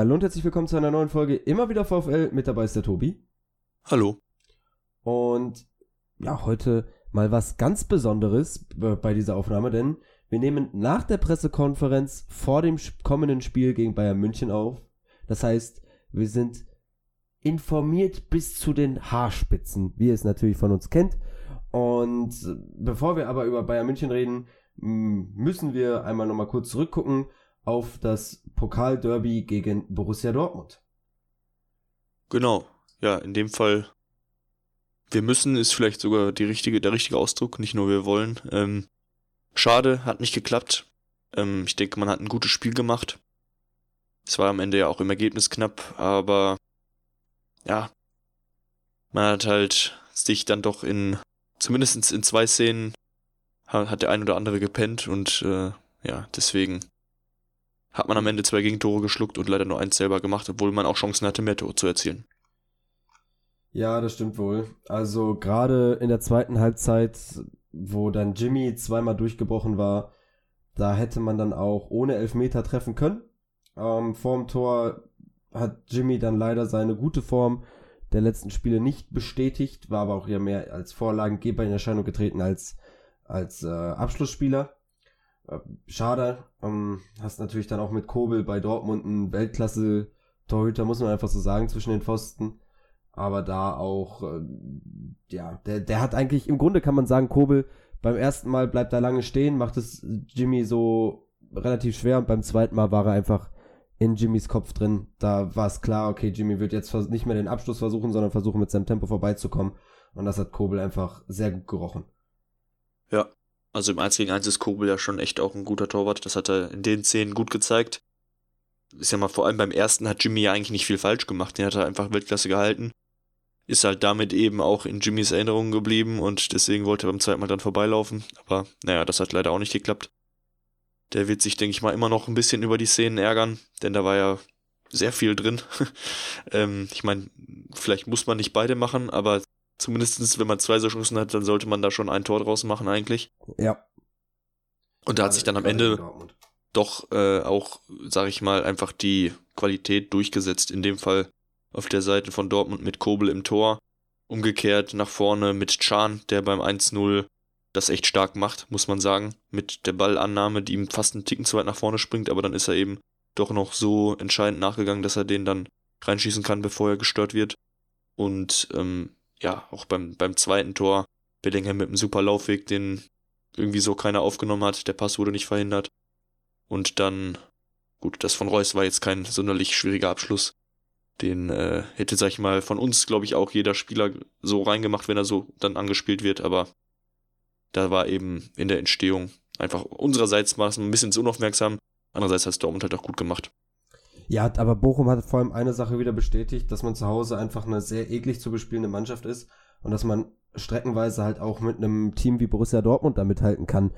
Hallo und herzlich willkommen zu einer neuen Folge Immer wieder VfL. Mit dabei ist der Tobi. Hallo. Und ja, heute mal was ganz Besonderes bei dieser Aufnahme, denn wir nehmen nach der Pressekonferenz vor dem kommenden Spiel gegen Bayern München auf. Das heißt, wir sind informiert bis zu den Haarspitzen, wie ihr es natürlich von uns kennt. Und bevor wir aber über Bayern München reden, müssen wir einmal nochmal kurz zurückgucken auf das Pokalderby gegen Borussia Dortmund. Genau, ja, in dem Fall, wir müssen ist vielleicht sogar die richtige, der richtige Ausdruck, nicht nur wir wollen. Ähm, schade, hat nicht geklappt. Ähm, ich denke, man hat ein gutes Spiel gemacht. Es war am Ende ja auch im Ergebnis knapp, aber ja, man hat halt sich dann doch in, zumindest in zwei Szenen, hat der ein oder andere gepennt und äh, ja, deswegen hat man am Ende zwei Gegentore geschluckt und leider nur eins selber gemacht, obwohl man auch Chancen hatte, mehr Tore zu erzielen. Ja, das stimmt wohl. Also gerade in der zweiten Halbzeit, wo dann Jimmy zweimal durchgebrochen war, da hätte man dann auch ohne Elfmeter treffen können. Ähm, vorm Tor hat Jimmy dann leider seine gute Form der letzten Spiele nicht bestätigt, war aber auch ja mehr als Vorlagengeber in Erscheinung getreten als, als äh, Abschlussspieler. Schade. Ähm, hast natürlich dann auch mit Kobel bei Dortmund einen Weltklasse-Torhüter, muss man einfach so sagen, zwischen den Pfosten. Aber da auch, äh, ja, der, der hat eigentlich, im Grunde kann man sagen, Kobel beim ersten Mal bleibt er lange stehen, macht es Jimmy so relativ schwer und beim zweiten Mal war er einfach in Jimmys Kopf drin. Da war es klar, okay, Jimmy wird jetzt nicht mehr den Abschluss versuchen, sondern versuchen mit seinem Tempo vorbeizukommen. Und das hat Kobel einfach sehr gut gerochen. Ja, also im 1 gegen 1 ist Kobel ja schon echt auch ein guter Torwart. Das hat er in den Szenen gut gezeigt. Ist ja mal vor allem beim ersten hat Jimmy ja eigentlich nicht viel falsch gemacht. Den hat er einfach Weltklasse gehalten. Ist halt damit eben auch in Jimmys Erinnerungen geblieben und deswegen wollte er beim zweiten Mal dann vorbeilaufen. Aber naja, das hat leider auch nicht geklappt. Der wird sich, denke ich mal, immer noch ein bisschen über die Szenen ärgern, denn da war ja sehr viel drin. ähm, ich meine, vielleicht muss man nicht beide machen, aber Zumindest wenn man zwei so Chancen hat, dann sollte man da schon ein Tor draus machen eigentlich. Ja. Und da hat sich dann am Ende doch äh, auch, sag ich mal, einfach die Qualität durchgesetzt. In dem Fall auf der Seite von Dortmund mit Kobel im Tor. Umgekehrt nach vorne mit Chan, der beim 1-0 das echt stark macht, muss man sagen. Mit der Ballannahme, die ihm fast einen Ticken zu weit nach vorne springt, aber dann ist er eben doch noch so entscheidend nachgegangen, dass er den dann reinschießen kann, bevor er gestört wird. Und ähm, ja, auch beim, beim zweiten Tor Bellingham mit einem super Laufweg, den irgendwie so keiner aufgenommen hat. Der Pass wurde nicht verhindert. Und dann, gut, das von Reus war jetzt kein sonderlich schwieriger Abschluss. Den äh, hätte, sag ich mal, von uns, glaube ich, auch jeder Spieler so reingemacht, wenn er so dann angespielt wird. Aber da war eben in der Entstehung einfach unsererseits war ein bisschen zu unaufmerksam. Andererseits hat es Dortmund halt auch gut gemacht. Ja, aber Bochum hat vor allem eine Sache wieder bestätigt, dass man zu Hause einfach eine sehr eklig zu bespielende Mannschaft ist und dass man streckenweise halt auch mit einem Team wie Borussia Dortmund da mithalten kann.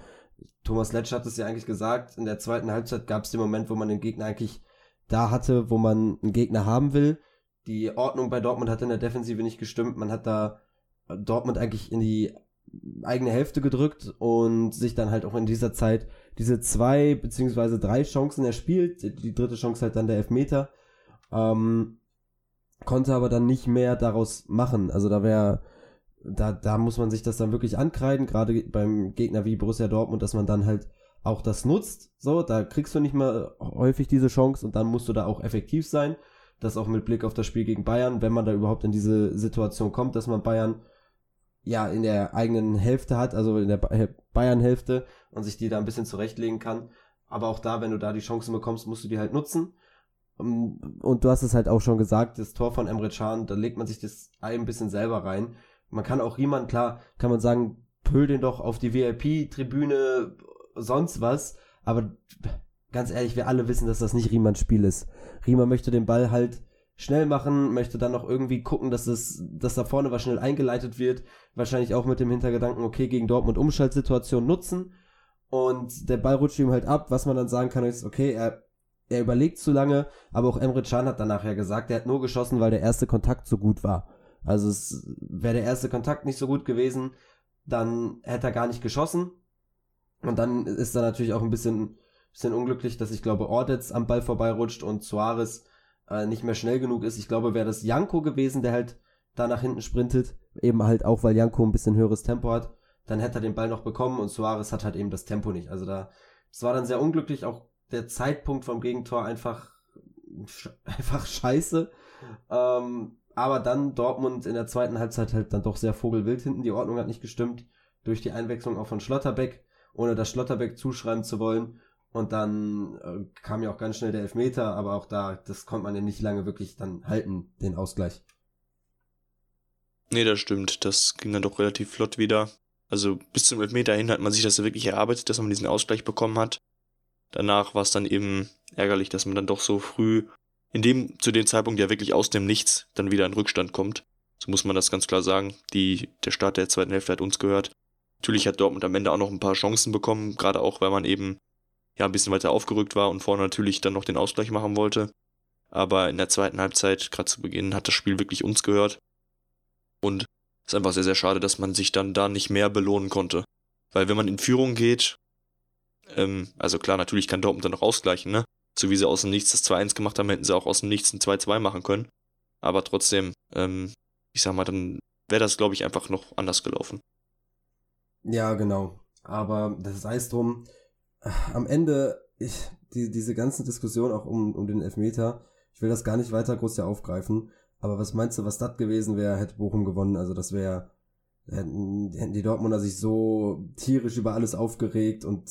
Thomas Letsch hat es ja eigentlich gesagt, in der zweiten Halbzeit gab es den Moment, wo man den Gegner eigentlich da hatte, wo man einen Gegner haben will. Die Ordnung bei Dortmund hat in der Defensive nicht gestimmt. Man hat da Dortmund eigentlich in die eigene Hälfte gedrückt und sich dann halt auch in dieser Zeit diese zwei beziehungsweise drei Chancen erspielt. Die dritte Chance halt dann der Elfmeter. Ähm, konnte aber dann nicht mehr daraus machen. Also da wäre, da, da muss man sich das dann wirklich ankreiden, gerade beim Gegner wie Borussia Dortmund, dass man dann halt auch das nutzt. So, da kriegst du nicht mal häufig diese Chance und dann musst du da auch effektiv sein. Das auch mit Blick auf das Spiel gegen Bayern, wenn man da überhaupt in diese Situation kommt, dass man Bayern ja in der eigenen Hälfte hat, also in der Bayern-Hälfte und sich die da ein bisschen zurechtlegen kann. Aber auch da, wenn du da die Chancen bekommst, musst du die halt nutzen. Ähm, und du hast es halt auch schon gesagt, das Tor von Emre Can, da legt man sich das ein bisschen selber rein. Man kann auch Riemann, klar, kann man sagen, pöl den doch auf die VIP-Tribüne, sonst was. Aber ganz ehrlich, wir alle wissen, dass das nicht Riemanns Spiel ist. Riemann möchte den Ball halt schnell machen, möchte dann noch irgendwie gucken, dass es, dass da vorne was schnell eingeleitet wird. Wahrscheinlich auch mit dem Hintergedanken, okay, gegen Dortmund Umschaltsituation nutzen. Und der Ball rutscht ihm halt ab. Was man dann sagen kann, ist, okay, er, er überlegt zu lange, aber auch Emre Can hat danach ja gesagt, er hat nur geschossen, weil der erste Kontakt so gut war. Also es wäre der erste Kontakt nicht so gut gewesen, dann hätte er gar nicht geschossen. Und dann ist er natürlich auch ein bisschen, bisschen unglücklich, dass ich glaube, Ordetz am Ball vorbeirutscht und Suarez äh, nicht mehr schnell genug ist. Ich glaube, wäre das Janko gewesen, der halt da nach hinten sprintet, eben halt auch, weil Janko ein bisschen höheres Tempo hat, dann hätte er den Ball noch bekommen und Suarez hat halt eben das Tempo nicht. Also da, es war dann sehr unglücklich, auch der Zeitpunkt vom Gegentor einfach, einfach scheiße. Ähm, aber dann Dortmund in der zweiten Halbzeit halt dann doch sehr vogelwild hinten. Die Ordnung hat nicht gestimmt durch die Einwechslung auch von Schlotterbeck, ohne das Schlotterbeck zuschreiben zu wollen. Und dann äh, kam ja auch ganz schnell der Elfmeter, aber auch da, das konnte man ja nicht lange wirklich dann halten, den Ausgleich. Nee, das stimmt. Das ging dann doch relativ flott wieder. Also bis zum Elfmeter hin hat man sich das wirklich erarbeitet, dass man diesen Ausgleich bekommen hat. Danach war es dann eben ärgerlich, dass man dann doch so früh, in dem, zu dem Zeitpunkt ja wirklich aus dem Nichts, dann wieder in Rückstand kommt. So muss man das ganz klar sagen. Die, der Start der zweiten Hälfte hat uns gehört. Natürlich hat Dortmund am Ende auch noch ein paar Chancen bekommen, gerade auch, weil man eben ja ein bisschen weiter aufgerückt war und vorne natürlich dann noch den Ausgleich machen wollte. Aber in der zweiten Halbzeit, gerade zu Beginn, hat das Spiel wirklich uns gehört. Und ist einfach sehr, sehr schade, dass man sich dann da nicht mehr belohnen konnte. Weil wenn man in Führung geht, ähm, also klar, natürlich kann Dortmund dann noch ausgleichen, ne? So wie sie aus dem Nichts das 2-1 gemacht haben, hätten sie auch aus dem Nichts ein 2-2 machen können. Aber trotzdem, ähm, ich sag mal, dann wäre das, glaube ich, einfach noch anders gelaufen. Ja, genau. Aber das ist alles drum. Am Ende, ich, die, diese ganze Diskussion auch um, um den Elfmeter, ich will das gar nicht weiter groß hier aufgreifen. Aber was meinst du, was das gewesen wäre, hätte Bochum gewonnen? Also das wäre, hätten, hätten die Dortmunder sich so tierisch über alles aufgeregt und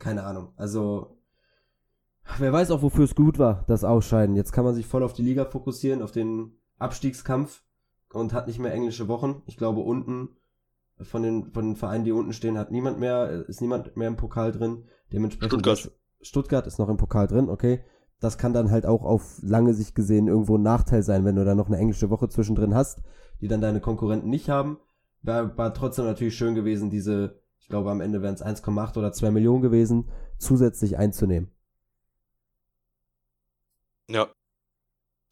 keine Ahnung. Also wer weiß auch, wofür es gut war, das Ausscheiden. Jetzt kann man sich voll auf die Liga fokussieren, auf den Abstiegskampf und hat nicht mehr englische Wochen. Ich glaube, unten von den, von den Vereinen, die unten stehen, hat niemand mehr, ist niemand mehr im Pokal drin. Dementsprechend. Stuttgart. Stuttgart ist noch im Pokal drin, okay das kann dann halt auch auf lange Sicht gesehen irgendwo ein Nachteil sein, wenn du da noch eine englische Woche zwischendrin hast, die dann deine Konkurrenten nicht haben. War, war trotzdem natürlich schön gewesen, diese, ich glaube am Ende wären es 1,8 oder 2 Millionen gewesen, zusätzlich einzunehmen. Ja.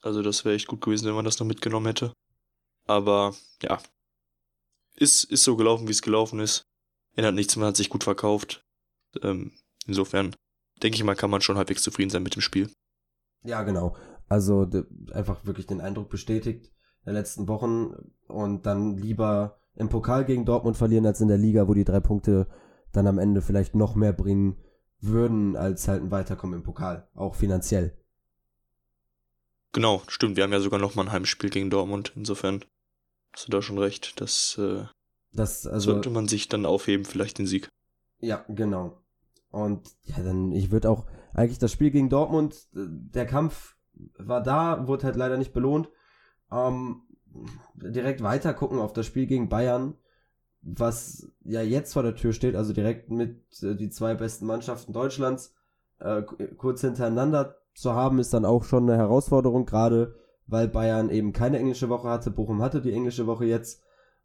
Also das wäre echt gut gewesen, wenn man das noch mitgenommen hätte. Aber ja. Ist, ist so gelaufen, wie es gelaufen ist. Ändert nichts, man hat sich gut verkauft. Ähm, insofern denke ich mal, kann man schon halbwegs zufrieden sein mit dem Spiel. Ja, genau. Also einfach wirklich den Eindruck bestätigt der letzten Wochen und dann lieber im Pokal gegen Dortmund verlieren als in der Liga, wo die drei Punkte dann am Ende vielleicht noch mehr bringen würden, als halt ein Weiterkommen im Pokal, auch finanziell. Genau, stimmt. Wir haben ja sogar noch mal ein Heimspiel gegen Dortmund. Insofern hast du da schon recht. Das, äh, das also, sollte man sich dann aufheben, vielleicht den Sieg. Ja, genau. Und ja, dann, ich würde auch eigentlich das Spiel gegen Dortmund, äh, der Kampf war da, wurde halt leider nicht belohnt. Ähm, direkt weiter gucken auf das Spiel gegen Bayern, was ja jetzt vor der Tür steht, also direkt mit äh, die zwei besten Mannschaften Deutschlands äh, kurz hintereinander zu haben, ist dann auch schon eine Herausforderung, gerade weil Bayern eben keine englische Woche hatte. Bochum hatte die englische Woche jetzt.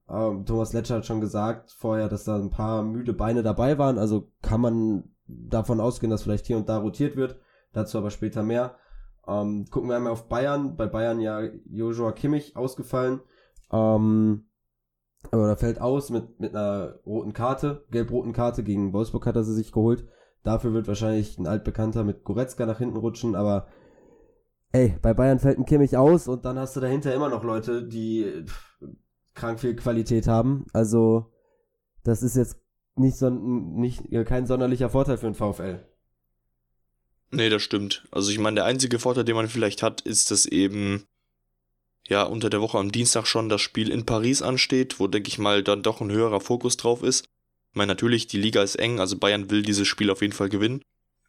Ähm, Thomas Letscher hat schon gesagt vorher, dass da ein paar müde Beine dabei waren, also kann man davon ausgehen, dass vielleicht hier und da rotiert wird. Dazu aber später mehr. Ähm, gucken wir einmal auf Bayern. Bei Bayern ja Joshua Kimmich ausgefallen. Ähm, da fällt aus mit, mit einer roten Karte, gelb-roten Karte. Gegen Wolfsburg hat er sie sich geholt. Dafür wird wahrscheinlich ein altbekannter mit Goretzka nach hinten rutschen, aber ey, bei Bayern fällt ein Kimmich aus und dann hast du dahinter immer noch Leute, die krank viel Qualität haben. Also, das ist jetzt nicht, nicht äh, kein sonderlicher Vorteil für den VfL. Nee, das stimmt. Also ich meine, der einzige Vorteil, den man vielleicht hat, ist, dass eben ja unter der Woche am Dienstag schon das Spiel in Paris ansteht, wo, denke ich mal, dann doch ein höherer Fokus drauf ist. Ich meine, natürlich, die Liga ist eng, also Bayern will dieses Spiel auf jeden Fall gewinnen.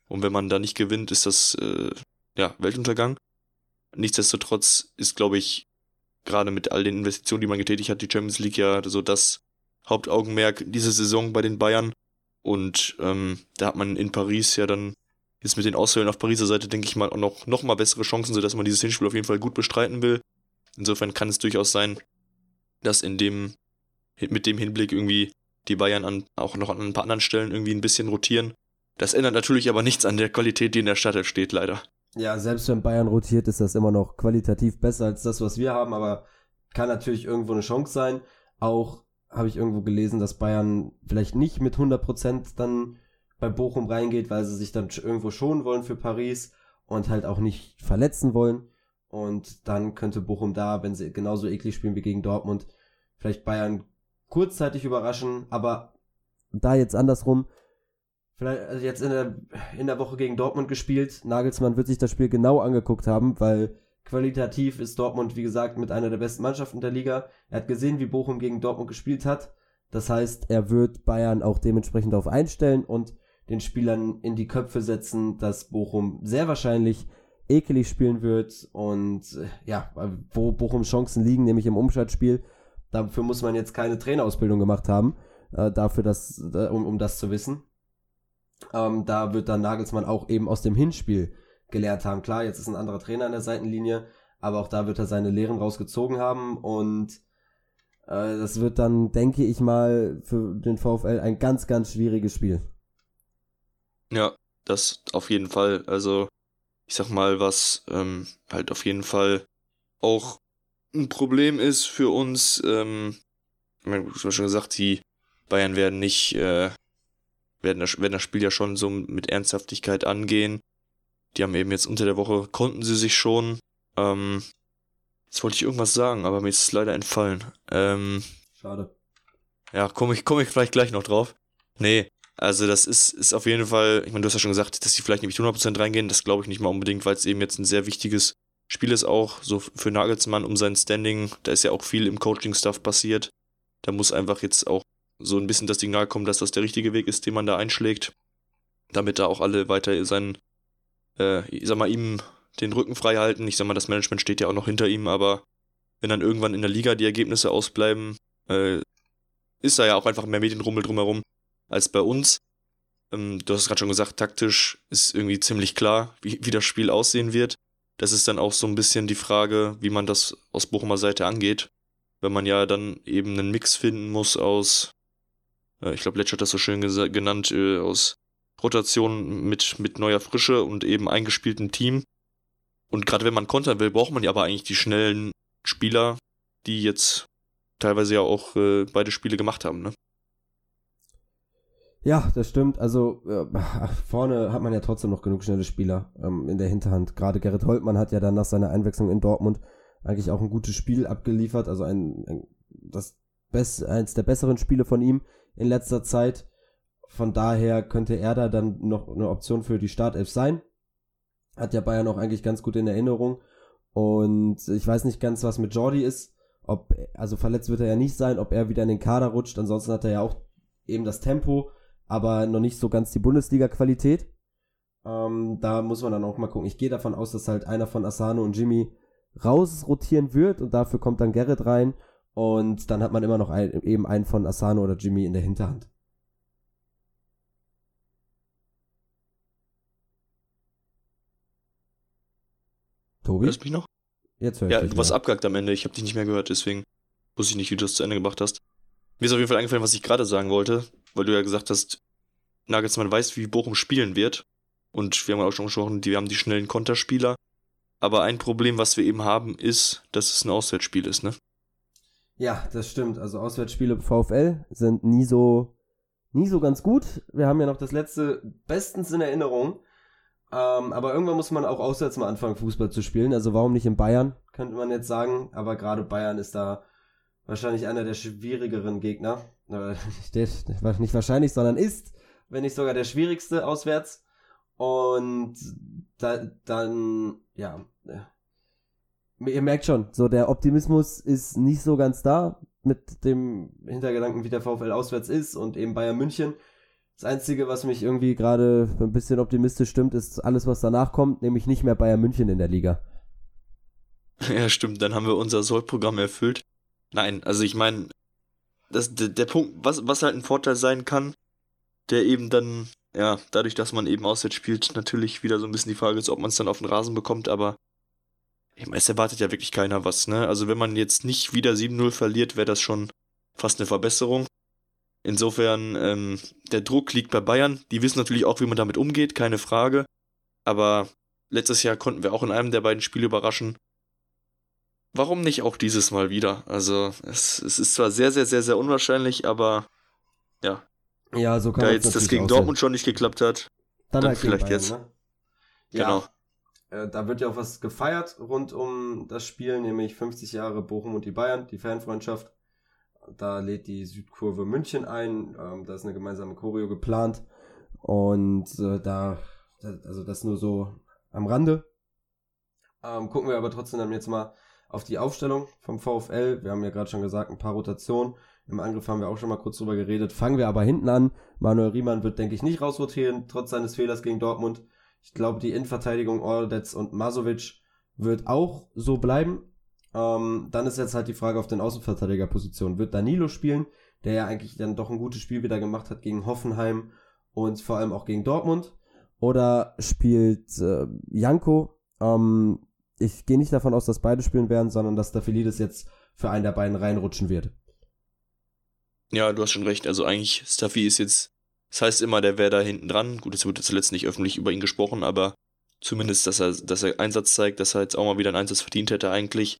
Und wenn man da nicht gewinnt, ist das äh, ja Weltuntergang. Nichtsdestotrotz ist, glaube ich, gerade mit all den Investitionen, die man getätigt hat, die Champions League ja so das Hauptaugenmerk diese Saison bei den Bayern. Und ähm, da hat man in Paris ja dann jetzt mit den Ausfällen auf Pariser Seite, denke ich mal, auch noch, noch mal bessere Chancen, sodass man dieses Hinspiel auf jeden Fall gut bestreiten will. Insofern kann es durchaus sein, dass in dem, mit dem Hinblick irgendwie die Bayern an, auch noch an ein paar anderen Stellen irgendwie ein bisschen rotieren. Das ändert natürlich aber nichts an der Qualität, die in der Stadt steht, leider. Ja, selbst wenn Bayern rotiert, ist das immer noch qualitativ besser als das, was wir haben, aber kann natürlich irgendwo eine Chance sein. Auch habe ich irgendwo gelesen, dass Bayern vielleicht nicht mit 100% dann bei Bochum reingeht, weil sie sich dann irgendwo schonen wollen für Paris. und halt auch nicht verletzen wollen. Und dann könnte Bochum da, wenn sie genauso eklig spielen wie gegen Dortmund, vielleicht Bayern kurzzeitig überraschen, aber da jetzt andersrum, vielleicht also jetzt in der, in der Woche gegen Dortmund gespielt. Nagelsmann wird sich das Spiel genau angeguckt haben, weil qualitativ ist Dortmund, wie gesagt, mit einer der besten Mannschaften der Liga. Er hat gesehen, wie Bochum gegen Dortmund gespielt hat. Das heißt, er wird Bayern auch dementsprechend darauf einstellen und den Spielern in die Köpfe setzen, dass Bochum sehr wahrscheinlich ekelig spielen wird und äh, ja, wo Bochum Chancen liegen, nämlich im Umschaltspiel. Dafür muss man jetzt keine Trainerausbildung gemacht haben, äh, dafür das, äh, um, um das zu wissen. Ähm, da wird dann Nagelsmann auch eben aus dem Hinspiel gelehrt haben. Klar, jetzt ist ein anderer Trainer an der Seitenlinie, aber auch da wird er seine Lehren rausgezogen haben und äh, das wird dann, denke ich mal, für den VfL ein ganz, ganz schwieriges Spiel. Ja, das auf jeden Fall. Also, ich sag mal, was ähm, halt auf jeden Fall auch ein Problem ist für uns. Ähm, ich hast schon gesagt, die Bayern werden nicht, äh, werden das, werden das Spiel ja schon so mit Ernsthaftigkeit angehen. Die haben eben jetzt unter der Woche, konnten sie sich schon. Ähm, jetzt wollte ich irgendwas sagen, aber mir ist es leider entfallen. Ähm, Schade. Ja, komme ich, komm ich vielleicht gleich noch drauf. Nee, also das ist, ist auf jeden Fall, ich meine, du hast ja schon gesagt, dass sie vielleicht nicht 100% reingehen, das glaube ich nicht mal unbedingt, weil es eben jetzt ein sehr wichtiges Spiel ist auch, so für Nagelsmann um sein Standing, da ist ja auch viel im Coaching-Stuff passiert. Da muss einfach jetzt auch so ein bisschen das Signal kommen, dass das der richtige Weg ist, den man da einschlägt, damit da auch alle weiter seinen, äh, ich sag mal, ihm den Rücken frei halten. Ich sag mal, das Management steht ja auch noch hinter ihm, aber wenn dann irgendwann in der Liga die Ergebnisse ausbleiben, äh, ist da ja auch einfach mehr Medienrummel drumherum als bei uns. Ähm, du hast gerade schon gesagt, taktisch ist irgendwie ziemlich klar, wie, wie das Spiel aussehen wird. Das ist dann auch so ein bisschen die Frage, wie man das aus Bochumer Seite angeht. Wenn man ja dann eben einen Mix finden muss aus, äh, ich glaube, Letsch hat das so schön genannt, äh, aus Rotation mit, mit neuer Frische und eben eingespieltem Team. Und gerade wenn man kontern will, braucht man ja aber eigentlich die schnellen Spieler, die jetzt teilweise ja auch äh, beide Spiele gemacht haben, ne? Ja, das stimmt. Also äh, vorne hat man ja trotzdem noch genug schnelle Spieler ähm, in der Hinterhand. Gerade Gerrit Holtmann hat ja dann nach seiner Einwechslung in Dortmund eigentlich auch ein gutes Spiel abgeliefert. Also ein, ein das best, eins der besseren Spiele von ihm in letzter Zeit. Von daher könnte er da dann noch eine Option für die Startelf sein. Hat ja Bayern auch eigentlich ganz gut in Erinnerung. Und ich weiß nicht ganz, was mit Jordi ist. Ob, also verletzt wird er ja nicht sein, ob er wieder in den Kader rutscht. Ansonsten hat er ja auch eben das Tempo aber noch nicht so ganz die Bundesliga-Qualität. Ähm, da muss man dann auch mal gucken. Ich gehe davon aus, dass halt einer von Asano und Jimmy rausrotieren wird und dafür kommt dann Gerrit rein und dann hat man immer noch ein, eben einen von Asano oder Jimmy in der Hinterhand. Tobi? Hörst du mich noch? Jetzt hör ich Ja, dich, du warst ja. abgehakt am Ende. Ich habe dich nicht mehr gehört, deswegen wusste ich nicht, wie du das zu Ende gebracht hast. Mir ist auf jeden Fall eingefallen, was ich gerade sagen wollte weil du ja gesagt hast, Nagelsmann weiß, wie Bochum spielen wird. Und wir haben auch schon gesprochen, wir haben die schnellen Konterspieler. Aber ein Problem, was wir eben haben, ist, dass es ein Auswärtsspiel ist, ne? Ja, das stimmt. Also Auswärtsspiele VfL sind nie so, nie so ganz gut. Wir haben ja noch das letzte bestens in Erinnerung. Ähm, aber irgendwann muss man auch auswärts mal anfangen, Fußball zu spielen. Also warum nicht in Bayern, könnte man jetzt sagen. Aber gerade Bayern ist da wahrscheinlich einer der schwierigeren Gegner. Nicht wahrscheinlich, sondern ist, wenn nicht sogar der schwierigste auswärts. Und da, dann, ja, äh, ihr merkt schon, so der Optimismus ist nicht so ganz da mit dem Hintergedanken, wie der VfL auswärts ist und eben Bayern München. Das Einzige, was mich irgendwie gerade ein bisschen optimistisch stimmt, ist alles, was danach kommt, nämlich nicht mehr Bayern München in der Liga. Ja, stimmt, dann haben wir unser Sollprogramm erfüllt. Nein, also ich meine, das, der, der Punkt, was, was halt ein Vorteil sein kann, der eben dann, ja, dadurch, dass man eben auswärts spielt, natürlich wieder so ein bisschen die Frage ist, ob man es dann auf den Rasen bekommt, aber ich meine, es erwartet ja wirklich keiner was, ne? Also wenn man jetzt nicht wieder 7-0 verliert, wäre das schon fast eine Verbesserung. Insofern, ähm, der Druck liegt bei Bayern. Die wissen natürlich auch, wie man damit umgeht, keine Frage. Aber letztes Jahr konnten wir auch in einem der beiden Spiele überraschen warum nicht auch dieses Mal wieder? Also, es, es ist zwar sehr, sehr, sehr, sehr unwahrscheinlich, aber ja. Ja, so kann Da jetzt das gegen Dortmund schon nicht geklappt hat, dann, dann halt vielleicht Bayern, jetzt. Ne? Ja. Genau. Äh, da wird ja auch was gefeiert rund um das Spiel, nämlich 50 Jahre Bochum und die Bayern, die Fanfreundschaft. Da lädt die Südkurve München ein. Ähm, da ist eine gemeinsame Choreo geplant. Und äh, da, also das nur so am Rande. Ähm, gucken wir aber trotzdem dann jetzt mal auf die Aufstellung vom VfL. Wir haben ja gerade schon gesagt, ein paar Rotationen. Im Angriff haben wir auch schon mal kurz drüber geredet. Fangen wir aber hinten an. Manuel Riemann wird, denke ich, nicht rausrotieren, trotz seines Fehlers gegen Dortmund. Ich glaube, die Innenverteidigung Ordetz und Masovic wird auch so bleiben. Ähm, dann ist jetzt halt die Frage auf den Außenverteidigerpositionen. Wird Danilo spielen, der ja eigentlich dann doch ein gutes Spiel wieder gemacht hat gegen Hoffenheim und vor allem auch gegen Dortmund? Oder spielt äh, Janko? Ähm, ich gehe nicht davon aus, dass beide spielen werden, sondern dass Staphylides jetzt für einen der beiden reinrutschen wird. Ja, du hast schon recht. Also eigentlich, Staffy ist jetzt, das heißt immer, der wäre da hinten dran. Gut, es wurde zuletzt nicht öffentlich über ihn gesprochen, aber zumindest, dass er, dass er Einsatz zeigt, dass er jetzt auch mal wieder einen Einsatz verdient hätte eigentlich.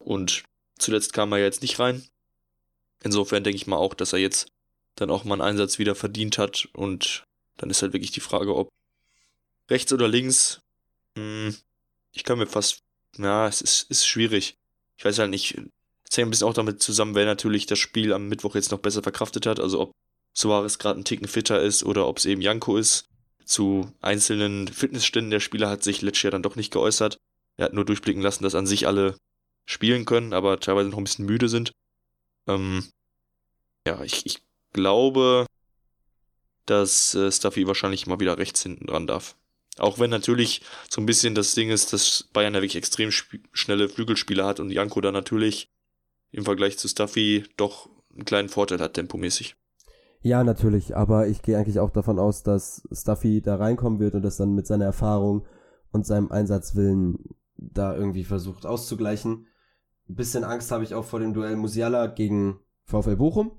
Und zuletzt kam er jetzt nicht rein. Insofern denke ich mal auch, dass er jetzt dann auch mal einen Einsatz wieder verdient hat. Und dann ist halt wirklich die Frage, ob rechts oder links. Hm, ich kann mir fast, ja, es ist, ist schwierig. Ich weiß halt nicht. Es hängt ein bisschen auch damit zusammen, wer natürlich das Spiel am Mittwoch jetzt noch besser verkraftet hat. Also ob Suarez gerade einen Ticken fitter ist oder ob es eben Janko ist. Zu einzelnen Fitnessständen der Spieler hat sich letztes Jahr dann doch nicht geäußert. Er hat nur durchblicken lassen, dass an sich alle spielen können, aber teilweise noch ein bisschen müde sind. Ähm, ja, ich, ich glaube, dass äh, Stuffy wahrscheinlich mal wieder rechts hinten dran darf. Auch wenn natürlich so ein bisschen das Ding ist, dass Bayern ja wirklich extrem schnelle Flügelspieler hat und Janko da natürlich im Vergleich zu Stuffy doch einen kleinen Vorteil hat, tempomäßig. Ja, natürlich, aber ich gehe eigentlich auch davon aus, dass Stuffy da reinkommen wird und das dann mit seiner Erfahrung und seinem Einsatzwillen da irgendwie versucht auszugleichen. Ein bisschen Angst habe ich auch vor dem Duell Musiala gegen VfL Bochum.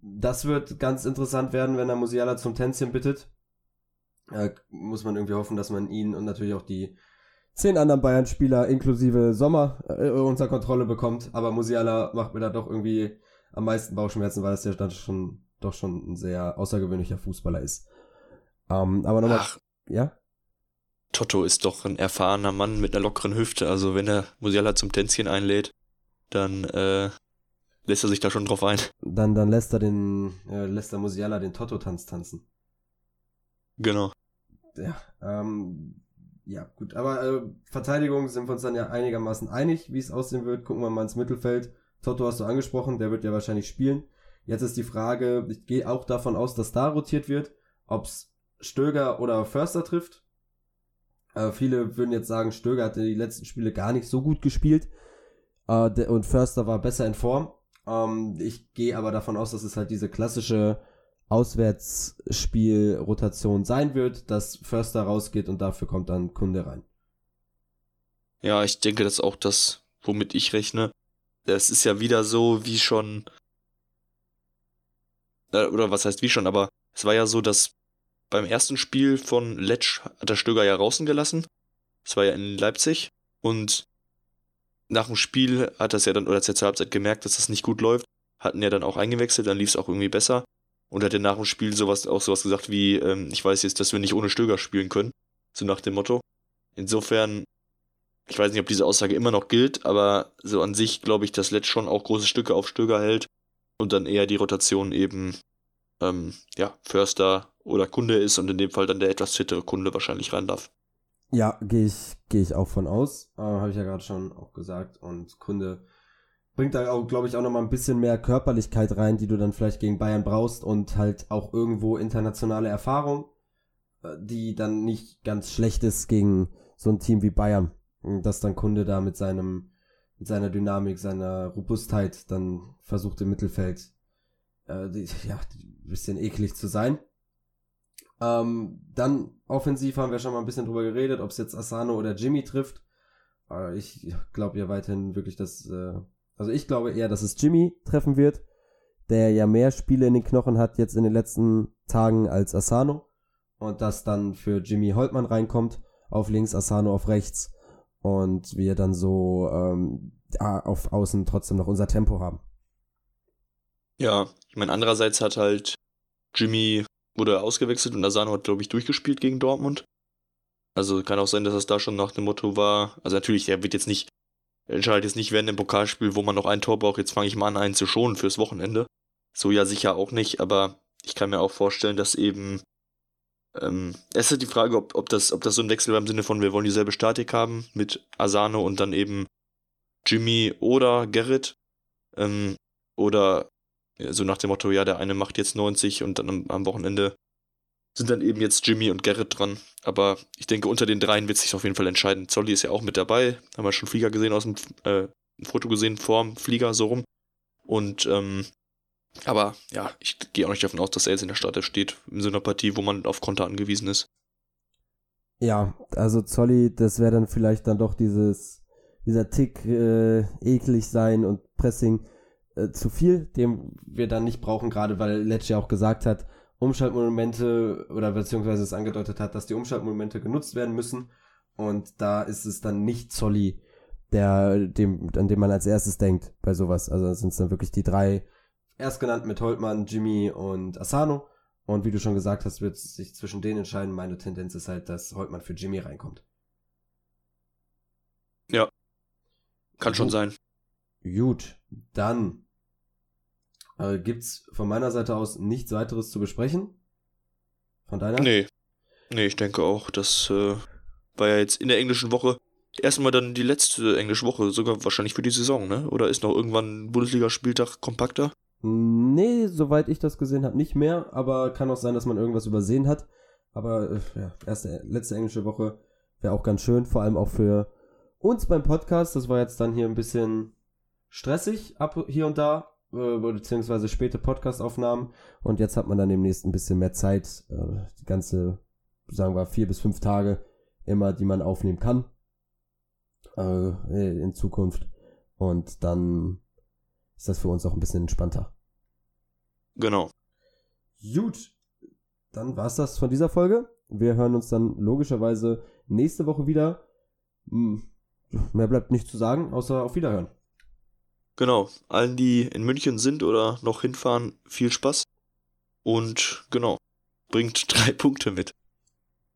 Das wird ganz interessant werden, wenn er Musiala zum Tänzchen bittet. Äh, muss man irgendwie hoffen, dass man ihn und natürlich auch die zehn anderen Bayern-Spieler inklusive Sommer äh, unter Kontrolle bekommt. Aber Musiala macht mir da doch irgendwie am meisten Bauchschmerzen, weil das ja dann schon doch schon ein sehr außergewöhnlicher Fußballer ist. Ähm, aber nochmal, ja? Toto ist doch ein erfahrener Mann mit einer lockeren Hüfte. Also wenn er Musiala zum Tänzchen einlädt, dann äh, lässt er sich da schon drauf ein. Dann, dann lässt er den, äh, lässt er Musiala den Toto-Tanz tanzen. Genau. Ja, ähm, ja, gut. Aber äh, Verteidigung sind wir uns dann ja einigermaßen einig, wie es aussehen wird. Gucken wir mal ins Mittelfeld. Toto hast du angesprochen, der wird ja wahrscheinlich spielen. Jetzt ist die Frage, ich gehe auch davon aus, dass da rotiert wird, ob's Stöger oder Förster trifft. Äh, viele würden jetzt sagen, Stöger hatte die letzten Spiele gar nicht so gut gespielt äh, und Förster war besser in Form. Ähm, ich gehe aber davon aus, dass es halt diese klassische Auswärtsspielrotation sein wird, dass Förster rausgeht und dafür kommt dann Kunde rein. Ja, ich denke, das ist auch das, womit ich rechne. Es ist ja wieder so, wie schon, äh, oder was heißt wie schon, aber es war ja so, dass beim ersten Spiel von Letsch hat der Stöger ja draußen gelassen. Das war ja in Leipzig. Und nach dem Spiel hat er es ja dann, oder zur Halbzeit gemerkt, dass das nicht gut läuft. Hatten ja dann auch eingewechselt, dann lief es auch irgendwie besser. Und hat ja nach dem Spiel sowas, auch sowas gesagt wie, ähm, ich weiß jetzt, dass wir nicht ohne Stöger spielen können. So nach dem Motto. Insofern, ich weiß nicht, ob diese Aussage immer noch gilt, aber so an sich glaube ich, dass Letsch schon auch große Stücke auf Stöger hält und dann eher die Rotation eben, ähm, ja, Förster oder Kunde ist und in dem Fall dann der etwas fittere Kunde wahrscheinlich rein darf. Ja, gehe ich, gehe ich auch von aus. Äh, Habe ich ja gerade schon auch gesagt. Und Kunde bringt da auch, glaube ich, auch nochmal ein bisschen mehr Körperlichkeit rein, die du dann vielleicht gegen Bayern brauchst und halt auch irgendwo internationale Erfahrung, äh, die dann nicht ganz schlecht ist gegen so ein Team wie Bayern. Dass dann Kunde da mit seinem, mit seiner Dynamik, seiner Robustheit dann versucht im Mittelfeld, äh, die, ja, ein bisschen eklig zu sein. Ähm, dann offensiv haben wir schon mal ein bisschen drüber geredet, ob es jetzt Asano oder Jimmy trifft. Äh, ich glaube ja weiterhin wirklich, dass, äh, also ich glaube eher, dass es Jimmy treffen wird, der ja mehr Spiele in den Knochen hat jetzt in den letzten Tagen als Asano. Und dass dann für Jimmy Holtmann reinkommt, auf links, Asano auf rechts. Und wir dann so ähm, auf Außen trotzdem noch unser Tempo haben. Ja, ich meine, andererseits hat halt Jimmy wurde ausgewechselt und Asano hat, glaube ich, durchgespielt gegen Dortmund. Also kann auch sein, dass das da schon nach dem Motto war. Also natürlich, er wird jetzt nicht, er entscheidet jetzt nicht während dem Pokalspiel, wo man noch ein Tor braucht, jetzt fange ich mal an, einen zu schonen fürs Wochenende. So ja sicher auch nicht, aber ich kann mir auch vorstellen, dass eben ähm, es ist die Frage, ob, ob, das, ob das so ein Wechsel war im Sinne von, wir wollen dieselbe Statik haben mit Asano und dann eben Jimmy oder Gerrit. Ähm, oder so nach dem Motto, ja, der eine macht jetzt 90 und dann am, am Wochenende sind dann eben jetzt Jimmy und Gerrit dran. Aber ich denke, unter den dreien wird sich auf jeden Fall entscheiden. Zolli ist ja auch mit dabei. Haben wir schon Flieger gesehen aus dem, äh, Foto gesehen vorm Flieger so rum. Und, ähm, aber ja, ich gehe auch nicht davon aus, dass er jetzt in der Startelf steht, in so einer Partie, wo man auf Konter angewiesen ist. Ja, also Zolli, das wäre dann vielleicht dann doch dieses, dieser Tick äh, eklig sein und Pressing äh, zu viel, den wir dann nicht brauchen, gerade weil Lecce auch gesagt hat, Umschaltmonumente oder beziehungsweise es angedeutet hat, dass die Umschaltmonumente genutzt werden müssen. Und da ist es dann nicht Zolli, der, dem, an dem man als erstes denkt bei sowas. Also sind es dann wirklich die drei erstgenannten mit Holtmann, Jimmy und Asano. Und wie du schon gesagt hast, wird sich zwischen denen entscheiden. Meine Tendenz ist halt, dass Holtmann für Jimmy reinkommt. Ja. Kann schon sein. Gut, dann äh, gibt's von meiner Seite aus nichts weiteres zu besprechen? Von deiner? Nee. Nee, ich denke auch, das äh, war ja jetzt in der englischen Woche erstmal dann die letzte englische Woche, sogar wahrscheinlich für die Saison, ne? Oder ist noch irgendwann ein Bundesligaspieltag kompakter? Nee, soweit ich das gesehen habe, nicht mehr, aber kann auch sein, dass man irgendwas übersehen hat. Aber äh, ja, erste, letzte englische Woche wäre auch ganz schön, vor allem auch für uns beim Podcast. Das war jetzt dann hier ein bisschen stressig ab hier und da, beziehungsweise späte Podcastaufnahmen. Und jetzt hat man dann demnächst ein bisschen mehr Zeit, äh, die ganze, sagen wir, vier bis fünf Tage immer, die man aufnehmen kann äh, in Zukunft. Und dann ist das für uns auch ein bisschen entspannter. Genau. Gut, dann war's das von dieser Folge. Wir hören uns dann logischerweise nächste Woche wieder. Hm, mehr bleibt nicht zu sagen, außer auf Wiederhören. Genau, allen, die in München sind oder noch hinfahren, viel Spaß. Und genau, bringt drei Punkte mit.